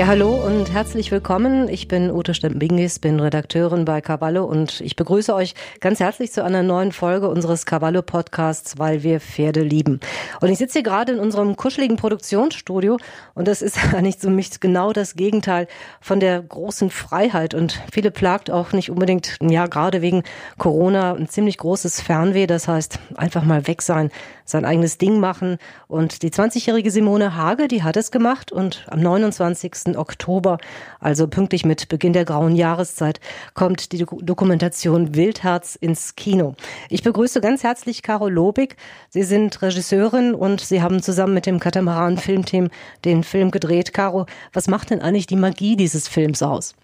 Ja, hallo und herzlich willkommen. Ich bin Ute Stempingis, bin Redakteurin bei Cavallo und ich begrüße euch ganz herzlich zu einer neuen Folge unseres Cavallo Podcasts, weil wir Pferde lieben. Und ich sitze hier gerade in unserem kuscheligen Produktionsstudio und das ist eigentlich so mich genau das Gegenteil von der großen Freiheit und viele plagt auch nicht unbedingt, ja, gerade wegen Corona ein ziemlich großes Fernweh. Das heißt, einfach mal weg sein, sein eigenes Ding machen und die 20-jährige Simone Hage, die hat es gemacht und am 29. Oktober, also pünktlich mit Beginn der grauen Jahreszeit, kommt die Dokumentation Wildherz ins Kino. Ich begrüße ganz herzlich Caro Lobig. Sie sind Regisseurin und Sie haben zusammen mit dem Katamaran Filmteam den Film gedreht. Caro, was macht denn eigentlich die Magie dieses Films aus?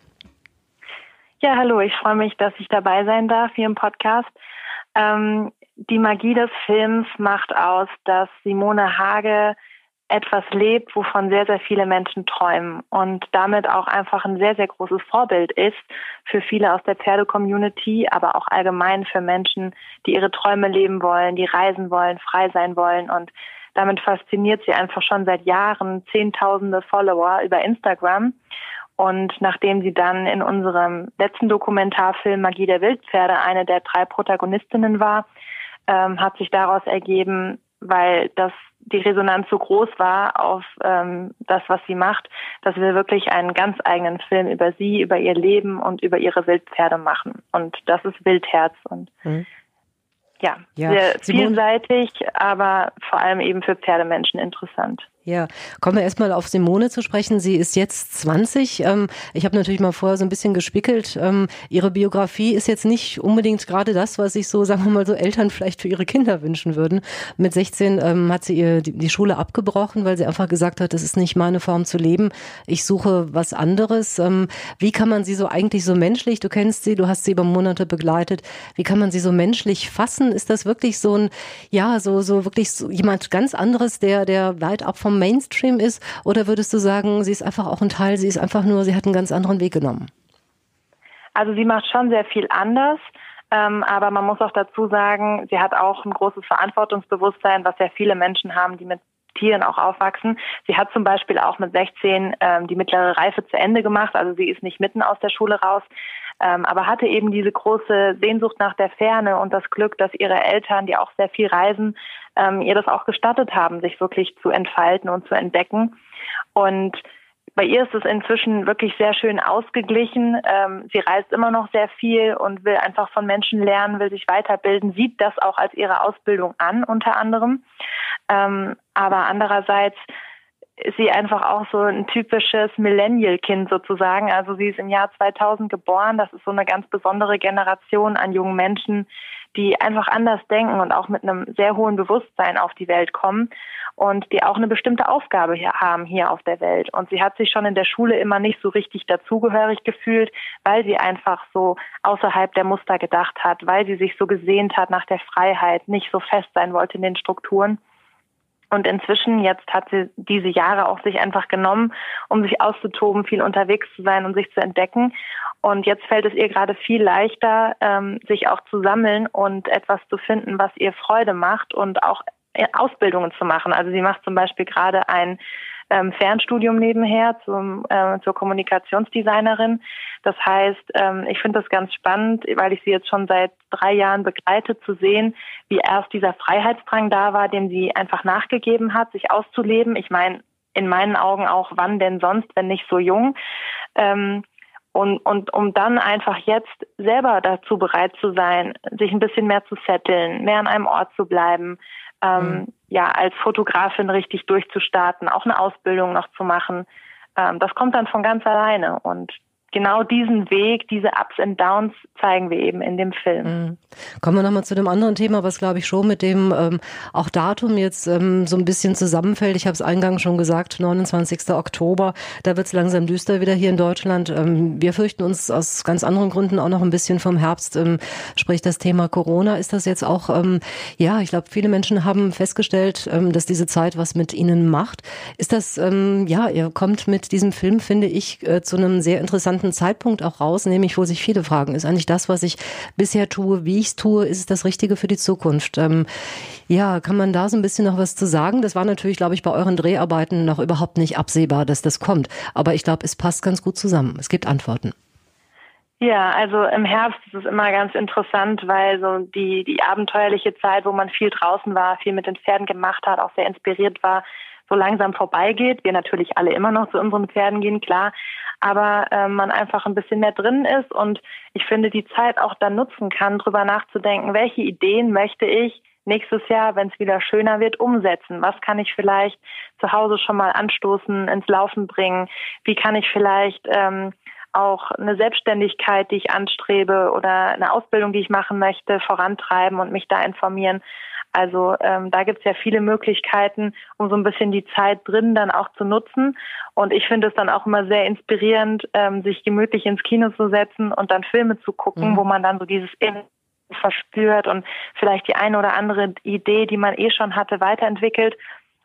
Ja, hallo, ich freue mich, dass ich dabei sein darf hier im Podcast. Ähm, die Magie des Films macht aus, dass Simone Hage etwas lebt, wovon sehr, sehr viele Menschen träumen und damit auch einfach ein sehr, sehr großes Vorbild ist für viele aus der Pferde-Community, aber auch allgemein für Menschen, die ihre Träume leben wollen, die reisen wollen, frei sein wollen und damit fasziniert sie einfach schon seit Jahren Zehntausende Follower über Instagram. Und nachdem sie dann in unserem letzten Dokumentarfilm Magie der Wildpferde eine der drei Protagonistinnen war, ähm, hat sich daraus ergeben, weil das die Resonanz so groß war auf ähm, das, was sie macht, dass wir wirklich einen ganz eigenen Film über sie, über ihr Leben und über ihre Wildpferde machen. Und das ist Wildherz und mhm. ja, ja, sehr vielseitig, aber vor allem eben für Pferdemenschen interessant. Ja, kommen wir erstmal auf Simone zu sprechen. Sie ist jetzt 20. Ähm, ich habe natürlich mal vorher so ein bisschen gespickelt. Ähm, ihre Biografie ist jetzt nicht unbedingt gerade das, was sich so, sagen wir mal, so Eltern vielleicht für ihre Kinder wünschen würden. Mit 16 ähm, hat sie ihr die Schule abgebrochen, weil sie einfach gesagt hat, das ist nicht meine Form zu leben. Ich suche was anderes. Wie kann man sie so eigentlich so menschlich, du kennst sie, du hast sie über Monate begleitet, wie kann man sie so menschlich fassen? Ist das wirklich so ein, ja, so, so wirklich so jemand ganz anderes, der, der weit ab vom Mainstream ist? Oder würdest du sagen, sie ist einfach auch ein Teil, sie ist einfach nur, sie hat einen ganz anderen Weg genommen? Also sie macht schon sehr viel anders. Ähm, aber man muss auch dazu sagen, sie hat auch ein großes Verantwortungsbewusstsein, was ja viele Menschen haben, die mit Tieren auch aufwachsen. Sie hat zum Beispiel auch mit 16 ähm, die mittlere Reife zu Ende gemacht, also sie ist nicht mitten aus der Schule raus, ähm, aber hatte eben diese große Sehnsucht nach der Ferne und das Glück, dass ihre Eltern, die auch sehr viel reisen, ähm, ihr das auch gestattet haben, sich wirklich zu entfalten und zu entdecken. Und bei ihr ist es inzwischen wirklich sehr schön ausgeglichen. Ähm, sie reist immer noch sehr viel und will einfach von Menschen lernen, will sich weiterbilden, sieht das auch als ihre Ausbildung an, unter anderem. Ähm, aber andererseits ist sie einfach auch so ein typisches Millennial-Kind sozusagen. Also sie ist im Jahr 2000 geboren. Das ist so eine ganz besondere Generation an jungen Menschen, die einfach anders denken und auch mit einem sehr hohen Bewusstsein auf die Welt kommen und die auch eine bestimmte Aufgabe hier haben hier auf der Welt. Und sie hat sich schon in der Schule immer nicht so richtig dazugehörig gefühlt, weil sie einfach so außerhalb der Muster gedacht hat, weil sie sich so gesehnt hat nach der Freiheit, nicht so fest sein wollte in den Strukturen. Und inzwischen, jetzt hat sie diese Jahre auch sich einfach genommen, um sich auszutoben, viel unterwegs zu sein und sich zu entdecken. Und jetzt fällt es ihr gerade viel leichter, ähm, sich auch zu sammeln und etwas zu finden, was ihr Freude macht und auch äh, Ausbildungen zu machen. Also sie macht zum Beispiel gerade ein ähm, Fernstudium nebenher zum, äh, zur Kommunikationsdesignerin. Das heißt, ähm, ich finde das ganz spannend, weil ich sie jetzt schon seit drei Jahren begleite, zu sehen, wie erst dieser Freiheitsdrang da war, dem sie einfach nachgegeben hat, sich auszuleben. Ich meine, in meinen Augen auch, wann denn sonst, wenn nicht so jung. Ähm, und, und um dann einfach jetzt selber dazu bereit zu sein, sich ein bisschen mehr zu setteln, mehr an einem Ort zu bleiben, ähm, mhm. ja, als Fotografin richtig durchzustarten, auch eine Ausbildung noch zu machen. Ähm, das kommt dann von ganz alleine und genau diesen Weg, diese Ups and Downs zeigen wir eben in dem Film. Mhm. Kommen wir nochmal zu dem anderen Thema, was glaube ich schon mit dem ähm, auch Datum jetzt ähm, so ein bisschen zusammenfällt. Ich habe es eingangs schon gesagt, 29. Oktober, da wird es langsam düster wieder hier in Deutschland. Ähm, wir fürchten uns aus ganz anderen Gründen auch noch ein bisschen vom Herbst, ähm, sprich das Thema Corona. Ist das jetzt auch, ähm, ja, ich glaube, viele Menschen haben festgestellt, ähm, dass diese Zeit was mit ihnen macht. Ist das, ähm, ja, ihr kommt mit diesem Film, finde ich, äh, zu einem sehr interessanten einen Zeitpunkt auch raus, nämlich wo sich viele fragen, ist eigentlich das, was ich bisher tue, wie ich es tue, ist es das Richtige für die Zukunft? Ähm, ja, kann man da so ein bisschen noch was zu sagen? Das war natürlich, glaube ich, bei euren Dreharbeiten noch überhaupt nicht absehbar, dass das kommt. Aber ich glaube, es passt ganz gut zusammen. Es gibt Antworten. Ja, also im Herbst ist es immer ganz interessant, weil so die, die abenteuerliche Zeit, wo man viel draußen war, viel mit den Pferden gemacht hat, auch sehr inspiriert war, so langsam vorbeigeht. Wir natürlich alle immer noch zu unseren Pferden gehen, klar, aber äh, man einfach ein bisschen mehr drin ist und ich finde, die Zeit auch dann nutzen kann, drüber nachzudenken, welche Ideen möchte ich nächstes Jahr, wenn es wieder schöner wird, umsetzen? Was kann ich vielleicht zu Hause schon mal anstoßen, ins Laufen bringen? Wie kann ich vielleicht ähm, auch eine Selbstständigkeit, die ich anstrebe oder eine Ausbildung, die ich machen möchte, vorantreiben und mich da informieren. Also ähm, da gibt es ja viele Möglichkeiten, um so ein bisschen die Zeit drin dann auch zu nutzen. Und ich finde es dann auch immer sehr inspirierend, ähm, sich gemütlich ins Kino zu setzen und dann Filme zu gucken, mhm. wo man dann so dieses In verspürt und vielleicht die eine oder andere Idee, die man eh schon hatte, weiterentwickelt.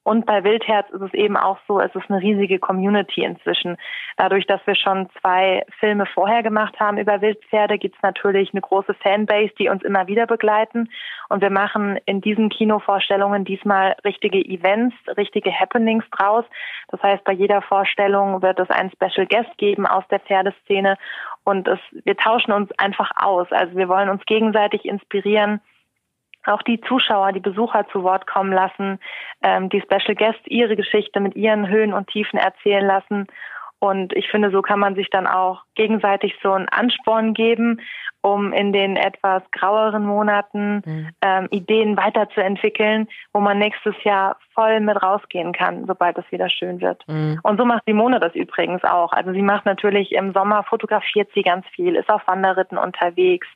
Und bei Wildherz ist es eben auch so, es ist eine riesige Community inzwischen. Dadurch, dass wir schon zwei Filme vorher gemacht haben über Wildpferde, gibt es natürlich eine große Fanbase, die uns immer wieder begleiten. Und wir machen in diesen Kinovorstellungen diesmal richtige Events, richtige Happenings draus. Das heißt, bei jeder Vorstellung wird es einen Special Guest geben aus der Pferdeszene. Und es, wir tauschen uns einfach aus. Also wir wollen uns gegenseitig inspirieren auch die Zuschauer, die Besucher zu Wort kommen lassen, ähm, die Special Guests ihre Geschichte mit ihren Höhen und Tiefen erzählen lassen. Und ich finde, so kann man sich dann auch gegenseitig so einen Ansporn geben um in den etwas graueren Monaten mhm. ähm, Ideen weiterzuentwickeln, wo man nächstes Jahr voll mit rausgehen kann, sobald es wieder schön wird. Mhm. Und so macht Simone das übrigens auch. Also sie macht natürlich im Sommer, fotografiert sie ganz viel, ist auf Wanderritten unterwegs,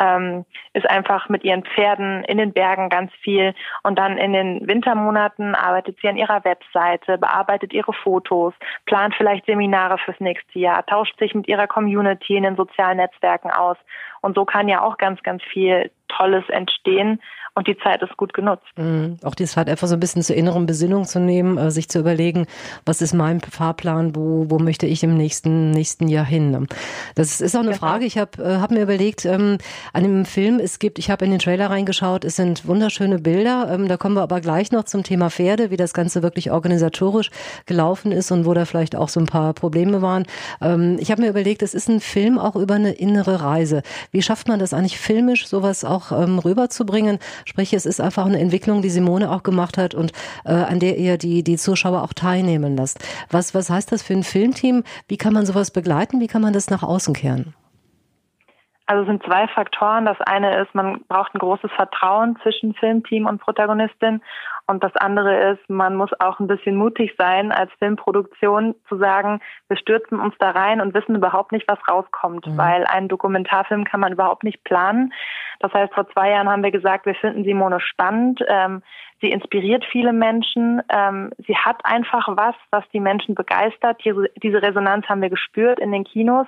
ähm, ist einfach mit ihren Pferden in den Bergen ganz viel und dann in den Wintermonaten arbeitet sie an ihrer Webseite, bearbeitet ihre Fotos, plant vielleicht Seminare fürs nächste Jahr, tauscht sich mit ihrer Community in den sozialen Netzwerken aus und so kann ja auch ganz, ganz viel Tolles entstehen und die Zeit ist gut genutzt. Mhm. Auch die Zeit einfach so ein bisschen zur inneren Besinnung zu nehmen, äh, sich zu überlegen, was ist mein Fahrplan, wo, wo möchte ich im nächsten, nächsten Jahr hin. Das ist auch eine genau. Frage. Ich habe äh, hab mir überlegt, ähm, an dem Film, es gibt, ich habe in den Trailer reingeschaut, es sind wunderschöne Bilder. Ähm, da kommen wir aber gleich noch zum Thema Pferde, wie das Ganze wirklich organisatorisch gelaufen ist und wo da vielleicht auch so ein paar Probleme waren. Ähm, ich habe mir überlegt, es ist ein Film auch über eine innere Reise. Wie schafft man das eigentlich filmisch, sowas auch ähm, rüberzubringen? Sprich, es ist einfach eine Entwicklung, die Simone auch gemacht hat und äh, an der ihr die, die Zuschauer auch teilnehmen lasst. Was, was heißt das für ein Filmteam? Wie kann man sowas begleiten? Wie kann man das nach außen kehren? Also es sind zwei Faktoren. Das eine ist, man braucht ein großes Vertrauen zwischen Filmteam und Protagonistin. Und das andere ist, man muss auch ein bisschen mutig sein, als Filmproduktion zu sagen, wir stürzen uns da rein und wissen überhaupt nicht, was rauskommt, mhm. weil einen Dokumentarfilm kann man überhaupt nicht planen. Das heißt, vor zwei Jahren haben wir gesagt, wir finden Simone spannend. Ähm, sie inspiriert viele Menschen. Ähm, sie hat einfach was, was die Menschen begeistert. Diese, diese Resonanz haben wir gespürt in den Kinos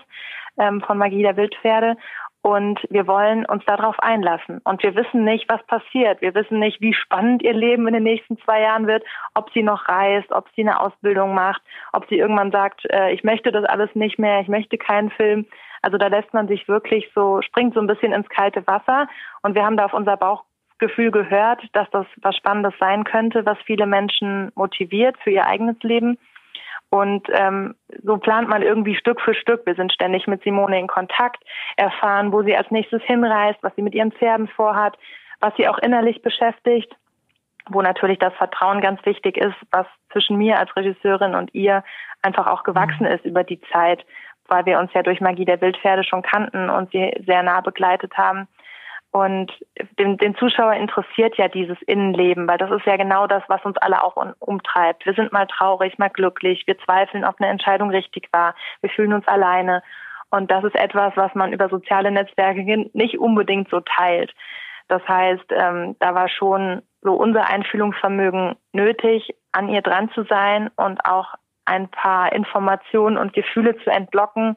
ähm, von Magie der Wildpferde. Und wir wollen uns darauf einlassen. Und wir wissen nicht, was passiert. Wir wissen nicht, wie spannend ihr Leben in den nächsten zwei Jahren wird, ob sie noch reist, ob sie eine Ausbildung macht, ob sie irgendwann sagt, äh, ich möchte das alles nicht mehr, ich möchte keinen Film. Also da lässt man sich wirklich so, springt so ein bisschen ins kalte Wasser. Und wir haben da auf unser Bauchgefühl gehört, dass das was Spannendes sein könnte, was viele Menschen motiviert für ihr eigenes Leben. Und ähm, so plant man irgendwie Stück für Stück. Wir sind ständig mit Simone in Kontakt, erfahren, wo sie als nächstes hinreist, was sie mit ihren Pferden vorhat, was sie auch innerlich beschäftigt, wo natürlich das Vertrauen ganz wichtig ist, was zwischen mir als Regisseurin und ihr einfach auch gewachsen mhm. ist über die Zeit, weil wir uns ja durch Magie der Wildpferde schon kannten und sie sehr nah begleitet haben. Und den, den Zuschauer interessiert ja dieses Innenleben, weil das ist ja genau das, was uns alle auch umtreibt. Wir sind mal traurig, mal glücklich, wir zweifeln, ob eine Entscheidung richtig war, wir fühlen uns alleine. Und das ist etwas, was man über soziale Netzwerke nicht unbedingt so teilt. Das heißt, ähm, da war schon so unser Einfühlungsvermögen nötig, an ihr dran zu sein und auch ein paar Informationen und Gefühle zu entlocken,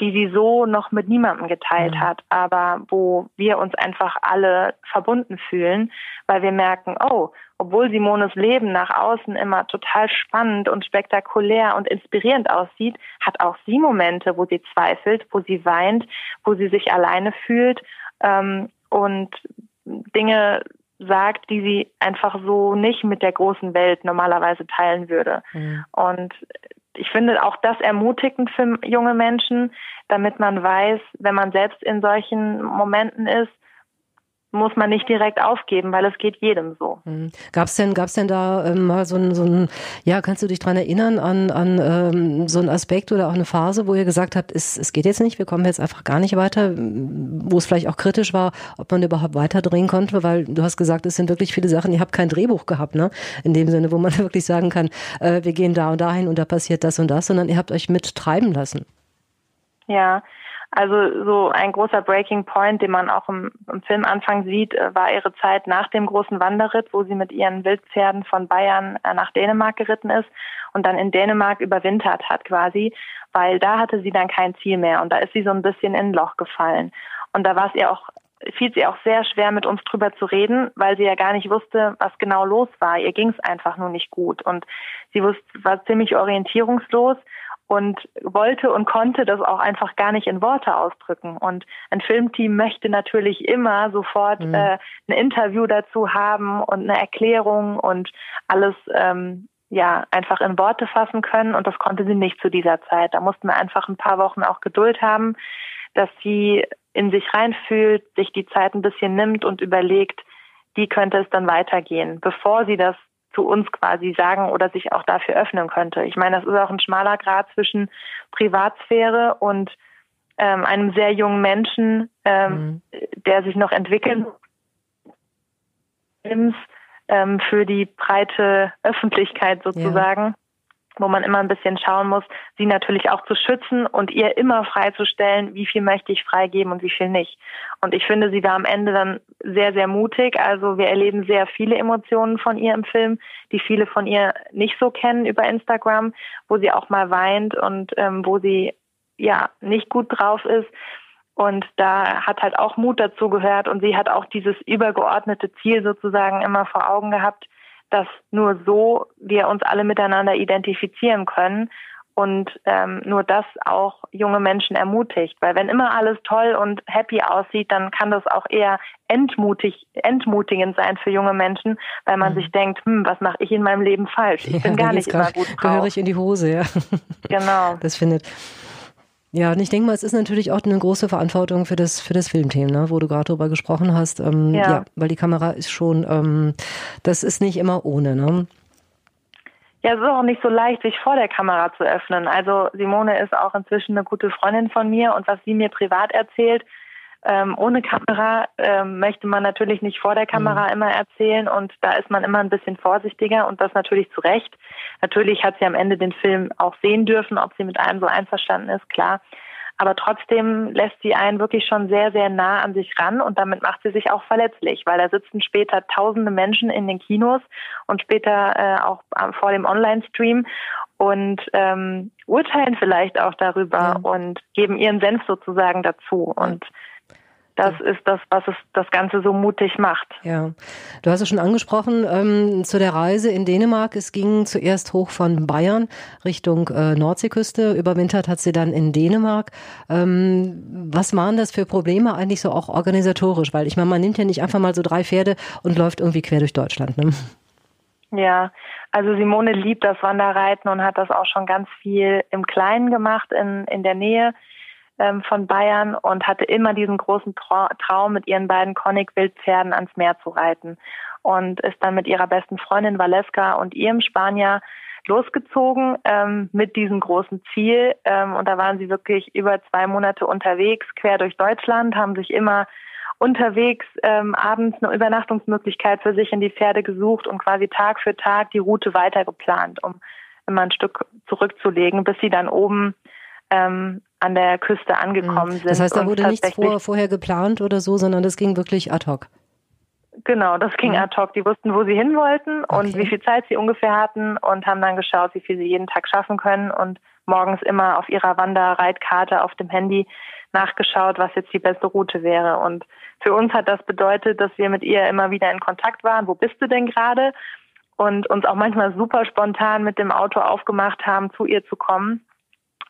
die sie so noch mit niemandem geteilt mhm. hat, aber wo wir uns einfach alle verbunden fühlen, weil wir merken, oh, obwohl Simones Leben nach außen immer total spannend und spektakulär und inspirierend aussieht, hat auch sie Momente, wo sie zweifelt, wo sie weint, wo sie sich alleine fühlt ähm, und Dinge sagt, die sie einfach so nicht mit der großen Welt normalerweise teilen würde. Mhm. Und ich finde auch das ermutigend für junge Menschen, damit man weiß, wenn man selbst in solchen Momenten ist, muss man nicht direkt aufgeben, weil es geht jedem so. Mhm. Gab's denn, gab's denn da ähm, mal so ein, so ein, ja, kannst du dich dran erinnern an, an ähm, so einen Aspekt oder auch eine Phase, wo ihr gesagt habt, es, es geht jetzt nicht, wir kommen jetzt einfach gar nicht weiter, wo es vielleicht auch kritisch war, ob man überhaupt weiterdrehen konnte, weil du hast gesagt, es sind wirklich viele Sachen, ihr habt kein Drehbuch gehabt, ne? In dem Sinne, wo man wirklich sagen kann, äh, wir gehen da und dahin und da passiert das und das, sondern ihr habt euch mit treiben lassen. Ja, also so ein großer Breaking Point, den man auch im, im Filmanfang sieht, äh, war ihre Zeit nach dem großen Wanderritt, wo sie mit ihren Wildpferden von Bayern äh, nach Dänemark geritten ist und dann in Dänemark überwintert hat quasi, weil da hatte sie dann kein Ziel mehr und da ist sie so ein bisschen in ein Loch gefallen. Und da war es ihr auch fiel sie auch sehr schwer, mit uns drüber zu reden, weil sie ja gar nicht wusste, was genau los war. Ihr ging es einfach nur nicht gut. Und sie wusste, war ziemlich orientierungslos und wollte und konnte das auch einfach gar nicht in Worte ausdrücken. Und ein Filmteam möchte natürlich immer sofort mhm. äh, ein Interview dazu haben und eine Erklärung und alles ähm, ja einfach in Worte fassen können. Und das konnte sie nicht zu dieser Zeit. Da mussten wir einfach ein paar Wochen auch Geduld haben, dass sie in sich reinfühlt, sich die Zeit ein bisschen nimmt und überlegt, wie könnte es dann weitergehen, bevor sie das zu uns quasi sagen oder sich auch dafür öffnen könnte. Ich meine, das ist auch ein schmaler Grad zwischen Privatsphäre und ähm, einem sehr jungen Menschen, ähm, mhm. der sich noch entwickeln ähm, für die breite Öffentlichkeit sozusagen. Ja wo man immer ein bisschen schauen muss, sie natürlich auch zu schützen und ihr immer freizustellen, wie viel möchte ich freigeben und wie viel nicht. Und ich finde sie da am Ende dann sehr, sehr mutig. Also wir erleben sehr viele Emotionen von ihr im Film, die viele von ihr nicht so kennen über Instagram, wo sie auch mal weint und ähm, wo sie ja nicht gut drauf ist. Und da hat halt auch Mut dazu gehört und sie hat auch dieses übergeordnete Ziel sozusagen immer vor Augen gehabt, dass nur so wir uns alle miteinander identifizieren können und ähm, nur das auch junge Menschen ermutigt. Weil wenn immer alles toll und happy aussieht, dann kann das auch eher entmutig, entmutigend sein für junge Menschen, weil man mhm. sich denkt, hm, was mache ich in meinem Leben falsch? Ich ja, bin gar nicht immer gut drauf. Gehöre ich in die Hose, ja. Genau. Das findet. Ja, und ich denke mal, es ist natürlich auch eine große Verantwortung für das, für das Filmteam, ne, wo du gerade drüber gesprochen hast. Ähm, ja. ja. weil die Kamera ist schon, ähm, das ist nicht immer ohne, ne? Ja, es ist auch nicht so leicht, sich vor der Kamera zu öffnen. Also Simone ist auch inzwischen eine gute Freundin von mir und was sie mir privat erzählt, ähm, ohne Kamera ähm, möchte man natürlich nicht vor der Kamera mhm. immer erzählen und da ist man immer ein bisschen vorsichtiger und das natürlich zu Recht. Natürlich hat sie am Ende den Film auch sehen dürfen, ob sie mit einem so einverstanden ist, klar. Aber trotzdem lässt sie einen wirklich schon sehr, sehr nah an sich ran und damit macht sie sich auch verletzlich, weil da sitzen später tausende Menschen in den Kinos und später äh, auch vor dem Online-Stream und ähm, urteilen vielleicht auch darüber ja. und geben ihren Senf sozusagen dazu. Und das ist das, was es das Ganze so mutig macht. Ja, du hast es schon angesprochen ähm, zu der Reise in Dänemark. Es ging zuerst hoch von Bayern Richtung äh, Nordseeküste. Überwintert hat sie dann in Dänemark. Ähm, was waren das für Probleme eigentlich so auch organisatorisch? Weil ich meine, man nimmt ja nicht einfach mal so drei Pferde und läuft irgendwie quer durch Deutschland. Ne? Ja, also Simone liebt das Wanderreiten und hat das auch schon ganz viel im Kleinen gemacht in, in der Nähe ähm, von Bayern und hatte immer diesen großen Traum, mit ihren beiden Konig-Wildpferden ans Meer zu reiten. Und ist dann mit ihrer besten Freundin Valeska und ihrem Spanier losgezogen ähm, mit diesem großen Ziel. Ähm, und da waren sie wirklich über zwei Monate unterwegs, quer durch Deutschland, haben sich immer unterwegs ähm, abends eine Übernachtungsmöglichkeit für sich in die Pferde gesucht und quasi Tag für Tag die Route weiter geplant, um immer ein Stück zurückzulegen, bis sie dann oben ähm, an der Küste angekommen sind. Das heißt, da wurde nichts vor, vorher geplant oder so, sondern das ging wirklich ad hoc. Genau, das ging ad hoc. Die wussten, wo sie hin wollten und Okay. wie viel Zeit sie ungefähr hatten und haben dann geschaut, wie viel sie jeden Tag schaffen können und morgens immer auf ihrer Wanderreitkarte auf dem Handy nachgeschaut, was jetzt die beste Route wäre. Und für uns hat das bedeutet, dass wir mit ihr immer wieder in Kontakt waren. Wo bist du denn gerade? Und uns auch manchmal super spontan mit dem Auto aufgemacht haben, zu ihr zu kommen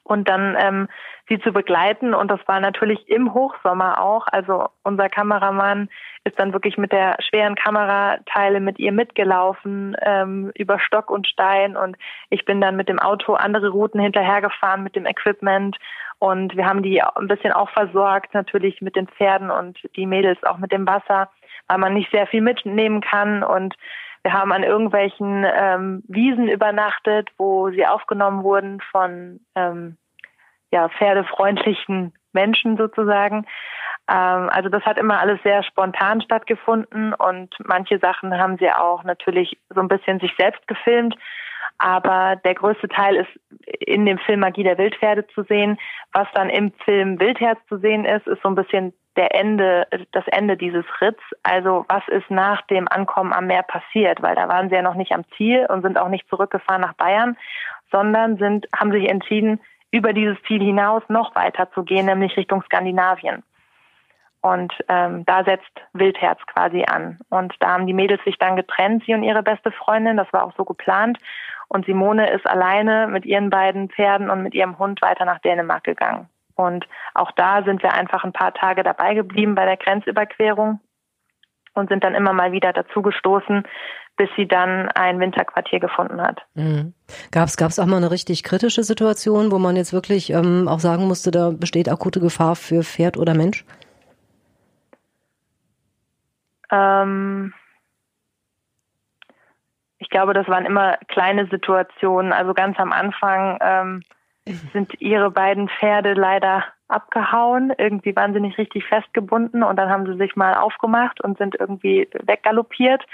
und dann ähm, sie zu begleiten. Und das war natürlich im Hochsommer auch. Also unser Kameramann ist dann wirklich mit der schweren Kamerateile mit ihr mitgelaufen ähm, über Stock und Stein. Und ich bin dann mit dem Auto andere Routen hinterhergefahren mit dem Equipment. Und wir haben die ein bisschen auch versorgt, natürlich mit den Pferden und die Mädels auch mit dem Wasser, weil man nicht sehr viel mitnehmen kann. Und wir haben an irgendwelchen ähm, Wiesen übernachtet, wo sie aufgenommen wurden von ähm, ja, pferdefreundlichen Menschen sozusagen. Ähm, also das hat immer alles sehr spontan stattgefunden und manche Sachen haben sie auch natürlich so ein bisschen sich selbst gefilmt. Aber der größte Teil ist in dem Film Magie der Wildpferde zu sehen. Was dann im Film Wildherz zu sehen ist, ist so ein bisschen der Ende, das Ende dieses Ritts. Also was ist nach dem Ankommen am Meer passiert? Weil da waren sie ja noch nicht am Ziel und sind auch nicht zurückgefahren nach Bayern, sondern sind, haben sich entschieden, über dieses Ziel hinaus noch weiter zu gehen, nämlich Richtung Skandinavien. Und ähm, da setzt Wildherz quasi an. Und da haben die Mädels sich dann getrennt, sie und ihre beste Freundin. Das war auch so geplant. Und Simone ist alleine mit ihren beiden Pferden und mit ihrem Hund weiter nach Dänemark gegangen. Und auch da sind wir einfach ein paar Tage dabei geblieben bei der Grenzüberquerung und sind dann immer mal wieder dazu gestoßen, bis sie dann ein Winterquartier gefunden hat. Mhm. Gab es auch mal eine richtig kritische Situation, wo man jetzt wirklich ähm, auch sagen musste, da besteht akute Gefahr für Pferd oder Mensch? Ähm ich glaube, das waren immer kleine Situationen. Also ganz am Anfang ähm, sind ihre beiden Pferde leider abgehauen. Irgendwie waren sie nicht richtig festgebunden und dann haben sie sich mal aufgemacht und sind irgendwie weggaloppiert.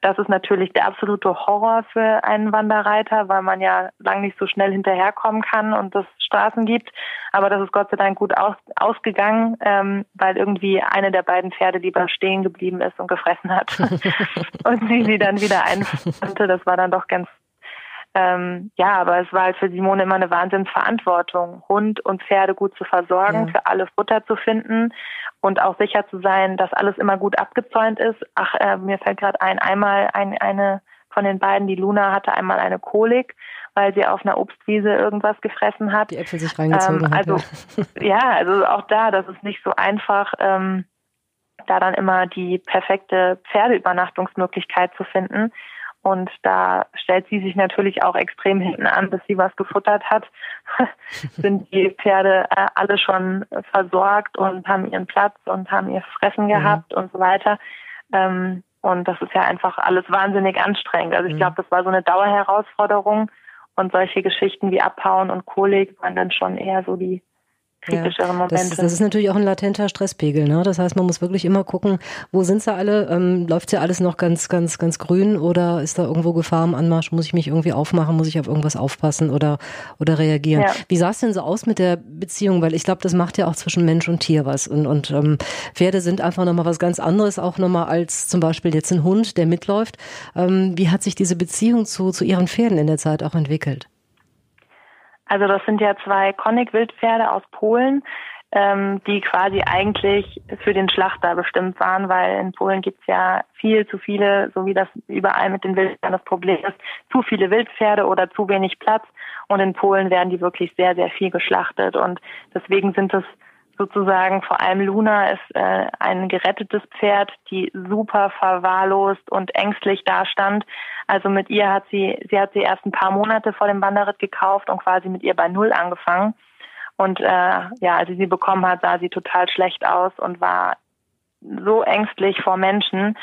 Das ist natürlich der absolute Horror für einen Wanderreiter, weil man ja lang nicht so schnell hinterherkommen kann und es Straßen gibt. Aber das ist Gott sei Dank gut aus, ausgegangen, ähm, weil irgendwie eine der beiden Pferde lieber stehen geblieben ist und gefressen hat. und sie sie dann wieder einfannte. Das war dann doch ganz ähm, ja, aber es war halt für Simone immer eine Wahnsinnsverantwortung, Hund und Pferde gut zu versorgen, Ja. für alle Futter zu finden und auch sicher zu sein, dass alles immer gut abgezäunt ist. Ach, äh, mir fällt gerade ein, einmal ein, eine von den beiden, die Luna hatte einmal eine Kolik, weil sie auf einer Obstwiese irgendwas gefressen hat. Die Äpfel sich reingezogen Ähm, hat. also ja. ja, also auch da, das ist nicht so einfach, ähm, da dann immer die perfekte Pferdeübernachtungsmöglichkeit zu finden. Und da stellt sie sich natürlich auch extrem hinten an, bis sie was gefuttert hat. Sind die Pferde äh, alle schon versorgt und haben ihren Platz und haben ihr Fressen gehabt und so weiter. Ähm, und das ist ja einfach alles wahnsinnig anstrengend. Also ich Mhm. glaube, das war so eine Dauerherausforderung. Und solche Geschichten wie Abhauen und Kolik waren dann schon eher so die kritischeren Momente. Das, das ist natürlich auch ein latenter Stresspegel. Ne? Das heißt, man muss wirklich immer gucken, wo sind sie alle? Ähm, Läuft ja alles noch ganz, ganz, ganz grün oder ist da irgendwo Gefahr im Anmarsch? Muss ich mich irgendwie aufmachen? Muss ich auf irgendwas aufpassen oder, oder reagieren? Ja. Wie sah es denn so aus mit der Beziehung? Weil ich glaube, das macht ja auch zwischen Mensch und Tier was. Und, und ähm, Pferde sind einfach nochmal was ganz anderes, auch nochmal als zum Beispiel jetzt ein Hund, der mitläuft. Ähm, wie hat sich diese Beziehung zu, zu ihren Pferden in der Zeit auch entwickelt? Also das sind ja zwei Konik-Wildpferde aus Polen, ähm, die quasi eigentlich für den Schlachter bestimmt waren, weil in Polen gibt's ja viel zu viele, so wie das überall mit den Wildpferden das Problem ist, zu viele Wildpferde oder zu wenig Platz. Und in Polen werden die wirklich sehr, sehr viel geschlachtet. Und deswegen sind es sozusagen vor allem Luna ist äh, ein gerettetes Pferd, die super verwahrlost und ängstlich dastand. Also mit ihr hat sie, sie hat sie erst ein paar Monate vor dem Wanderritt gekauft und quasi mit ihr bei Null angefangen. Und äh, ja, als sie sie bekommen hat, sah sie total schlecht aus und war so ängstlich vor Menschen.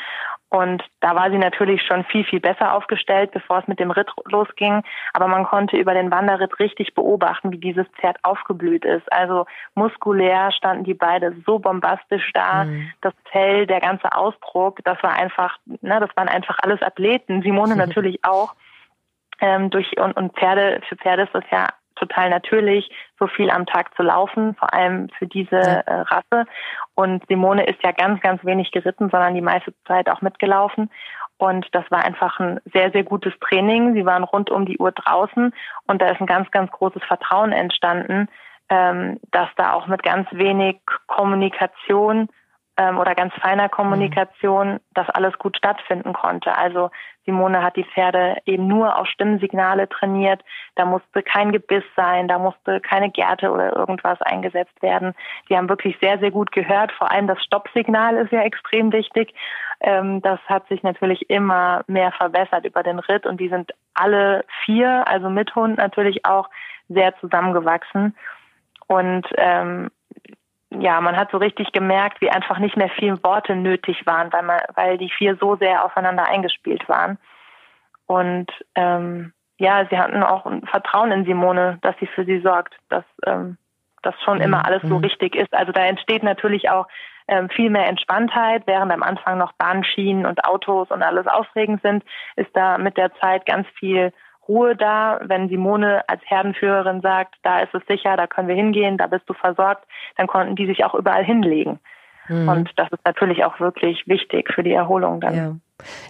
Und da war sie natürlich schon viel, viel besser aufgestellt, bevor es mit dem Ritt losging. Aber man konnte über den Wanderritt richtig beobachten, wie dieses Pferd aufgeblüht ist. Also muskulär standen die beide so bombastisch da. Mhm. Das Fell, der ganze Ausdruck, das war einfach, ne, das waren einfach alles Athleten. Simone natürlich auch. Ähm, durch und, und Pferde, für Pferde ist das ja total natürlich, so viel am Tag zu laufen, vor allem für diese äh, Rasse. Und Simone ist ja ganz, ganz wenig geritten, sondern die meiste Zeit auch mitgelaufen. Und das war einfach ein sehr, sehr gutes Training. Sie waren rund um die Uhr draußen und da ist ein ganz, ganz großes Vertrauen entstanden, ähm, dass da auch mit ganz wenig Kommunikation ähm, oder ganz feiner Kommunikation mhm. das alles gut stattfinden konnte. Also Simone hat die Pferde eben nur auf Stimmsignale trainiert. Da musste kein Gebiss sein, da musste keine Gerte oder irgendwas eingesetzt werden. Die haben wirklich sehr, sehr gut gehört. Vor allem das Stoppsignal ist ja extrem wichtig. Ähm, das hat sich natürlich immer mehr verbessert über den Ritt und die sind alle vier, also mit Hund natürlich auch sehr zusammengewachsen. Und ähm, ja, man hat so richtig gemerkt, wie einfach nicht mehr viele Worte nötig waren, weil man, weil die vier so sehr aufeinander eingespielt waren. Und ähm, ja, sie hatten auch ein Vertrauen in Simone, dass sie für sie sorgt, dass ähm, das schon immer alles so mhm. richtig ist. Also da entsteht natürlich auch ähm, viel mehr Entspanntheit, während am Anfang noch Bahnschienen und Autos und alles aufregend sind, ist da mit der Zeit ganz viel Ruhe da. Wenn Simone als Herdenführerin sagt, da ist es sicher, da können wir hingehen, da bist du versorgt, dann konnten die sich auch überall hinlegen. Mhm. Und das ist natürlich auch wirklich wichtig für die Erholung dann. Ja.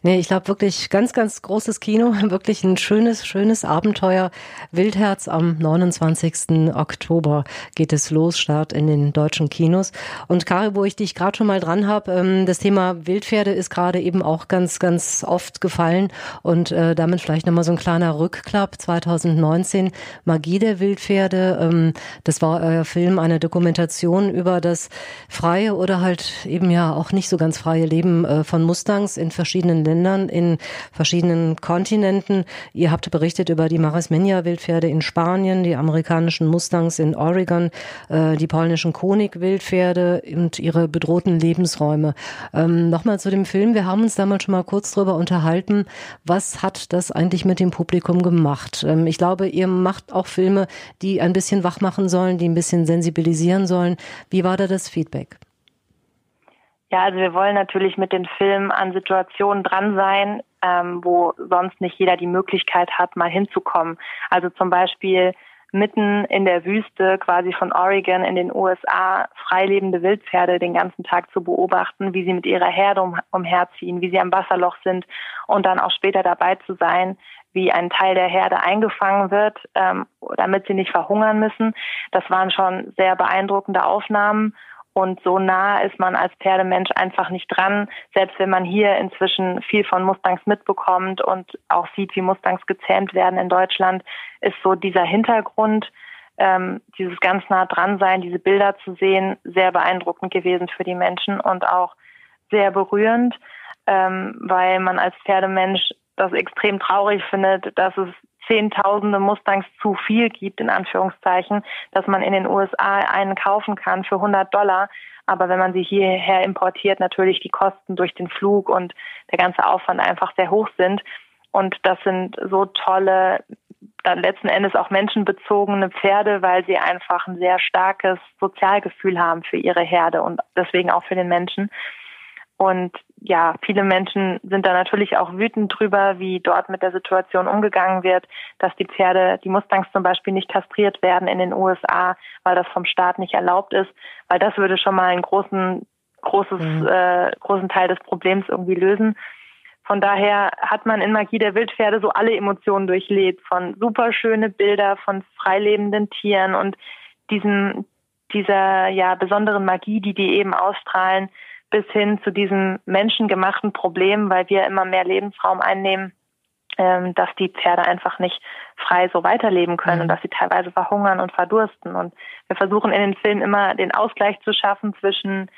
Nee, ich glaube wirklich ganz, ganz großes Kino, wirklich ein schönes, schönes Abenteuer. Wildherz am 29. Oktober geht es los, Start in den deutschen Kinos. Und Kari, wo ich dich gerade schon mal dran habe, ähm, das Thema Wildpferde ist gerade eben auch ganz, ganz oft gefallen und äh, damit vielleicht nochmal so ein kleiner Rückklapp 2019, Magie der Wildpferde. Ähm, das war euer Film, eine Dokumentation über das freie oder halt eben ja auch nicht so ganz freie Leben äh, von Mustangs in verschiedenen verschiedenen Ländern, in verschiedenen Kontinenten. Ihr habt berichtet über die Marismenia Wildpferde in Spanien, die amerikanischen Mustangs in Oregon, äh, die polnischen Konig Wildpferde und ihre bedrohten Lebensräume. Ähm, Nochmal zu dem Film. Wir haben uns damals schon mal kurz drüber unterhalten. Was hat das eigentlich mit dem Publikum gemacht? Ähm, ich glaube, ihr macht auch Filme, die ein bisschen wach machen sollen, die ein bisschen sensibilisieren sollen. Wie war da das Feedback? Ja, also wir wollen natürlich mit den Filmen an Situationen dran sein, ähm, wo sonst nicht jeder die Möglichkeit hat, mal hinzukommen. Also zum Beispiel mitten in der Wüste quasi von Oregon in den USA freilebende Wildpferde den ganzen Tag zu beobachten, wie sie mit ihrer Herde um, umherziehen, wie sie am Wasserloch sind und dann auch später dabei zu sein, wie ein Teil der Herde eingefangen wird, ähm, damit sie nicht verhungern müssen. Das waren schon sehr beeindruckende Aufnahmen und so nah ist man als Pferdemensch einfach nicht dran. Selbst wenn man hier inzwischen viel von Mustangs mitbekommt und auch sieht, wie Mustangs gezähmt werden in Deutschland, ist so dieser Hintergrund, ähm, dieses ganz nah dran sein, diese Bilder zu sehen, sehr beeindruckend gewesen für die Menschen und auch sehr berührend, ähm, weil man als Pferdemensch das extrem traurig findet, dass es Zehntausende Mustangs zu viel gibt, in Anführungszeichen, dass man in den USA einen kaufen kann für 100 Dollar. Aber wenn man sie hierher importiert, natürlich die Kosten durch den Flug und der ganze Aufwand einfach sehr hoch sind. Und das sind so tolle, dann letzten Endes auch menschenbezogene Pferde, weil sie einfach ein sehr starkes Sozialgefühl haben für ihre Herde und deswegen auch für den Menschen. Und ja, viele Menschen sind da natürlich auch wütend drüber, wie dort mit der Situation umgegangen wird, dass die Pferde, die Mustangs zum Beispiel nicht kastriert werden in den USA, weil das vom Staat nicht erlaubt ist, weil das würde schon mal einen großen, großes, mhm. äh, großen Teil des Problems irgendwie lösen. Von daher hat man in Magie der Wildpferde so alle Emotionen durchlebt, von superschöne Bilder von freilebenden Tieren und diesem, dieser ja besonderen Magie, die die eben ausstrahlen, bis hin zu diesem menschengemachten Problem, weil wir immer mehr Lebensraum einnehmen, ähm, dass die Pferde einfach nicht frei so weiterleben können mhm. und dass sie teilweise verhungern und verdursten. Und wir versuchen in den Filmen immer den Ausgleich zu schaffen zwischen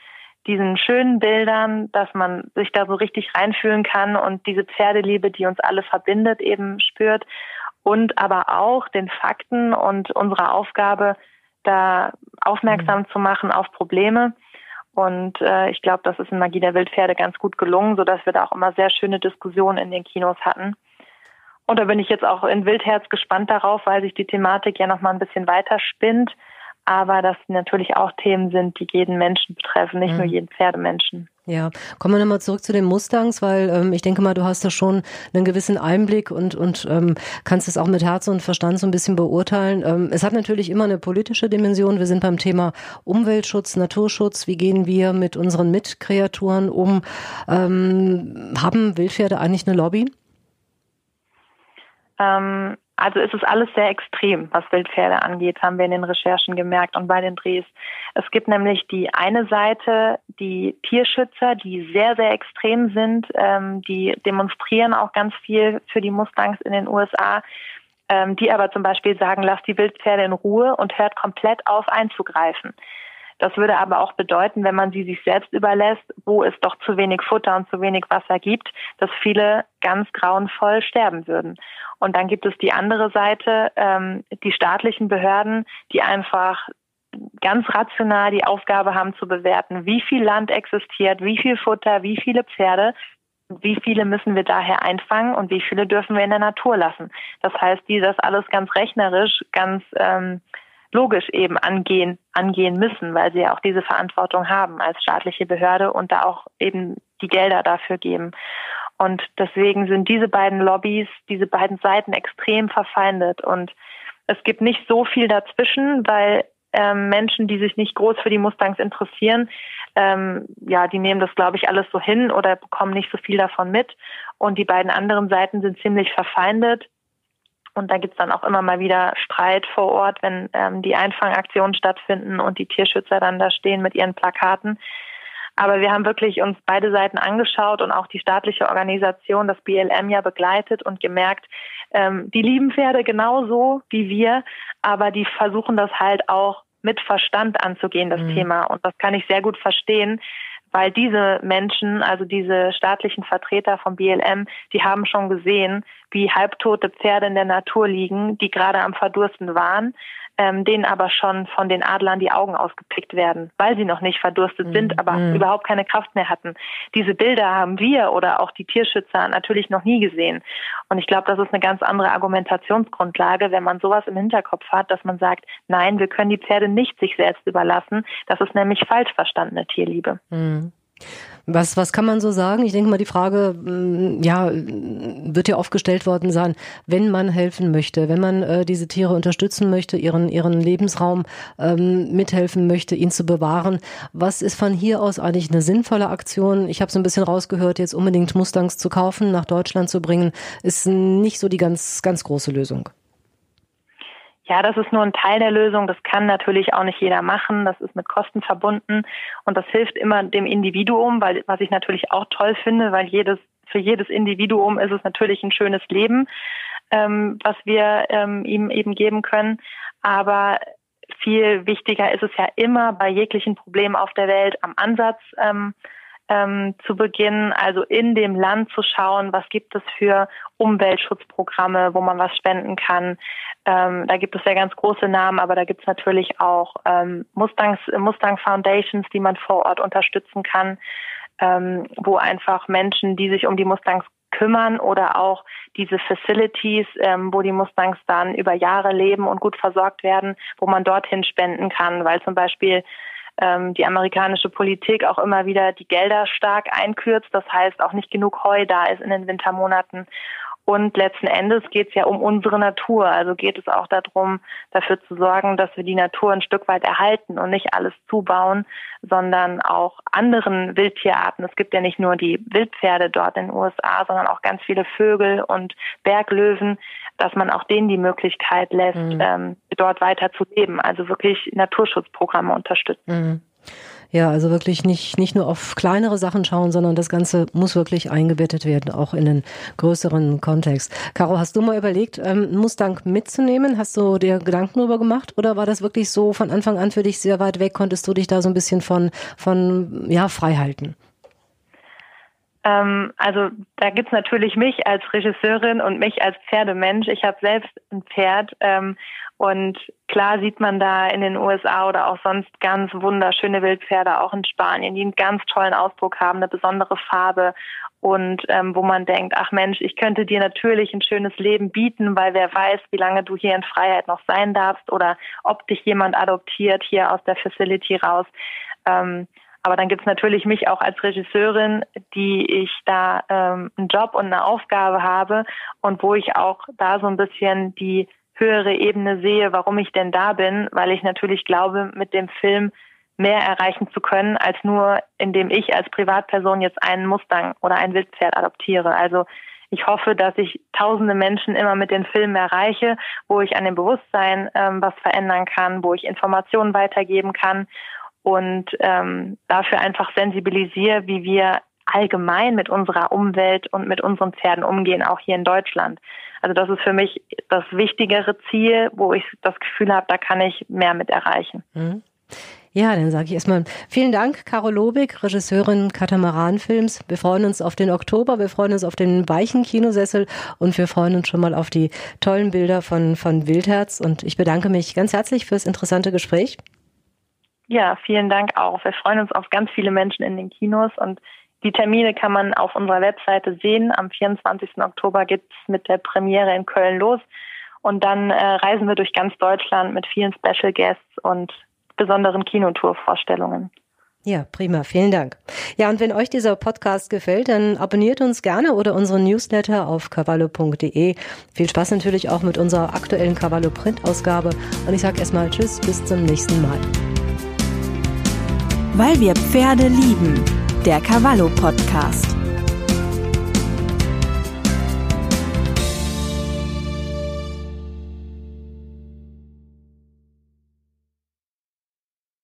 diesen schönen Bildern, dass man sich da so richtig reinfühlen kann und diese Pferdeliebe, die uns alle verbindet, eben spürt und aber auch den Fakten und unserer Aufgabe, da aufmerksam mhm. zu machen auf Probleme und äh, ich glaube, das ist in Magie der Wildpferde ganz gut gelungen, sodass wir da auch immer sehr schöne Diskussionen in den Kinos hatten. Und da bin ich jetzt auch in Wildherz gespannt darauf, weil sich die Thematik ja noch mal ein bisschen weiter spinnt. Aber das natürlich auch Themen sind, die jeden Menschen betreffen, nicht mhm. nur jeden Pferdemenschen. Ja, kommen wir nochmal zurück zu den Mustangs, weil ähm, ich denke mal, du hast da schon einen gewissen Einblick und, und ähm, kannst es auch mit Herz und Verstand so ein bisschen beurteilen. Ähm, es hat natürlich immer eine politische Dimension. Wir sind beim Thema Umweltschutz, Naturschutz. Wie gehen wir mit unseren Mitkreaturen um? Ähm, haben Wildpferde eigentlich eine Lobby? Ähm, also ist es alles sehr extrem, was Wildpferde angeht, haben wir in den Recherchen gemerkt und bei den Drehs. Es gibt nämlich die eine Seite, die Tierschützer, die sehr, sehr extrem sind, ähm, die demonstrieren auch ganz viel für die Mustangs in den USA, ähm, die aber zum Beispiel sagen, lasst die Wildpferde in Ruhe und hört komplett auf einzugreifen. Das würde aber auch bedeuten, wenn man sie sich selbst überlässt, wo es doch zu wenig Futter und zu wenig Wasser gibt, dass viele ganz grauenvoll sterben würden. Und dann gibt es die andere Seite, ähm, die staatlichen Behörden, die einfach ganz rational die Aufgabe haben zu bewerten, wie viel Land existiert, wie viel Futter, wie viele Pferde, wie viele müssen wir daher einfangen und wie viele dürfen wir in der Natur lassen. Das heißt, die das alles ganz rechnerisch, ganz ähm, logisch eben angehen, angehen müssen, weil sie ja auch diese Verantwortung haben als staatliche Behörde und da auch eben die Gelder dafür geben. Und deswegen sind diese beiden Lobbys, diese beiden Seiten extrem verfeindet und es gibt nicht so viel dazwischen, weil ähm, Menschen, die sich nicht groß für die Mustangs interessieren, ähm, ja, die nehmen das, glaube ich, alles so hin oder bekommen nicht so viel davon mit. Und die beiden anderen Seiten sind ziemlich verfeindet. Und da gibt's dann auch immer mal wieder Streit vor Ort, wenn ähm, die Einfangaktionen stattfinden und die Tierschützer dann da stehen mit ihren Plakaten. Aber wir haben wirklich uns beide Seiten angeschaut und auch die staatliche Organisation, das BLM ja begleitet und gemerkt, ähm, die lieben Pferde genauso wie wir, aber die versuchen das halt auch mit Verstand anzugehen, das mhm. Thema. Und das kann ich sehr gut verstehen, weil diese Menschen, also diese staatlichen Vertreter vom BLM, die haben schon gesehen, wie halbtote Pferde in der Natur liegen, die gerade am Verdursten waren, ähm, denen aber schon von den Adlern die Augen ausgepickt werden, weil sie noch nicht verdurstet mhm. sind, aber mhm. überhaupt keine Kraft mehr hatten. Diese Bilder haben wir oder auch die Tierschützer natürlich noch nie gesehen. Und ich glaube, das ist eine ganz andere Argumentationsgrundlage, wenn man sowas im Hinterkopf hat, dass man sagt, nein, wir können die Pferde nicht sich selbst überlassen. Das ist nämlich falsch verstandene Tierliebe. Mhm. Was, was kann man so sagen? Ich denke mal, die Frage, mm, ja, wird ja oft gestellt worden sein, wenn man helfen möchte, wenn man äh, diese Tiere unterstützen möchte, ihren, ihren Lebensraum ähm, mithelfen möchte, ihn zu bewahren. Was ist von hier aus eigentlich eine sinnvolle Aktion? Ich habe so ein bisschen rausgehört, jetzt unbedingt Mustangs zu kaufen, nach Deutschland zu bringen, ist nicht so die ganz, ganz große Lösung. Ja, das ist nur ein Teil der Lösung. Das kann natürlich auch nicht jeder machen. Das ist mit Kosten verbunden und das hilft immer dem Individuum, weil was ich natürlich auch toll finde, weil jedes für jedes Individuum ist es natürlich ein schönes Leben, ähm, was wir ähm, ihm eben geben können. Aber viel wichtiger ist es ja immer bei jeglichen Problemen auf der Welt am Ansatz ähm, ähm, zu beginnen, also in dem Land zu schauen, was gibt es für Umweltschutzprogramme, wo man was spenden kann. Ähm, da gibt es ja ganz große Namen, aber da gibt es natürlich auch ähm, Mustangs, Mustang Foundations, die man vor Ort unterstützen kann, ähm, wo einfach Menschen, die sich um die Mustangs kümmern oder auch diese Facilities, ähm, wo die Mustangs dann über Jahre leben und gut versorgt werden, wo man dorthin spenden kann, weil zum Beispiel ähm, die amerikanische Politik auch immer wieder die Gelder stark einkürzt. Das heißt, auch nicht genug Heu da ist in den Wintermonaten. Und letzten Endes geht es ja um unsere Natur. Also geht es auch darum, dafür zu sorgen, dass wir die Natur ein Stück weit erhalten und nicht alles zubauen, sondern auch anderen Wildtierarten. Es gibt ja nicht nur die Wildpferde dort in den USA, sondern auch ganz viele Vögel und Berglöwen, dass man auch denen die Möglichkeit lässt, mhm. ähm, dort weiter zu leben. Also wirklich Naturschutzprogramme unterstützen. Mhm. Ja, also wirklich nicht, nicht nur auf kleinere Sachen schauen, sondern das Ganze muss wirklich eingebettet werden, auch in den größeren Kontext. Caro, hast du mal überlegt, ähm, Mustang mitzunehmen? Hast du dir Gedanken darüber gemacht? Oder war das wirklich so von Anfang an für dich sehr weit weg? Konntest du dich da so ein bisschen von, von ja, frei halten? Ähm, also da gibt's natürlich mich als Regisseurin und mich als Pferdemensch. Ich habe selbst ein Pferd ähm, und klar sieht man da in den USA oder auch sonst ganz wunderschöne Wildpferde, auch in Spanien, die einen ganz tollen Ausdruck haben, eine besondere Farbe und ähm, wo man denkt, ach Mensch, ich könnte dir natürlich ein schönes Leben bieten, weil wer weiß, wie lange du hier in Freiheit noch sein darfst oder ob dich jemand adoptiert hier aus der Facility raus. Ähm, Aber dann gibt's natürlich mich auch als Regisseurin, die ich da ähm, einen Job und eine Aufgabe habe und wo ich auch da so ein bisschen die höhere Ebene sehe, warum ich denn da bin, weil ich natürlich glaube, mit dem Film mehr erreichen zu können, als nur indem ich als Privatperson jetzt einen Mustang oder ein Wildpferd adoptiere. Also ich hoffe, dass ich tausende Menschen immer mit den Filmen erreiche, wo ich an dem Bewusstsein ähm, was verändern kann, wo ich Informationen weitergeben kann und ähm, dafür einfach sensibilisiere, wie wir allgemein mit unserer Umwelt und mit unseren Pferden umgehen, auch hier in Deutschland. Also das ist für mich das wichtigere Ziel, wo ich das Gefühl habe, da kann ich mehr mit erreichen. Mhm. Ja, dann sage ich erstmal vielen Dank, Caro Lobig, Regisseurin Katamaran-Films. Wir freuen uns auf den Oktober, wir freuen uns auf den weichen Kinosessel und wir freuen uns schon mal auf die tollen Bilder von, von Wildherz. Und ich bedanke mich ganz herzlich fürs interessante Gespräch. Ja, vielen Dank auch. Wir freuen uns auf ganz viele Menschen in den Kinos und die Termine kann man auf unserer Webseite sehen. Am 24. Oktober geht's mit der Premiere in Köln los. Und dann äh, reisen wir durch ganz Deutschland mit vielen Special Guests und besonderen Kinotour-Vorstellungen. Ja, prima. Vielen Dank. Ja, und wenn euch dieser Podcast gefällt, dann abonniert uns gerne oder unseren Newsletter auf cavallo.de. Viel Spaß natürlich auch mit unserer aktuellen Cavallo Print-Ausgabe. Und ich sage erstmal Tschüss, bis zum nächsten Mal. Weil wir Pferde lieben. Der Cavallo Podcast.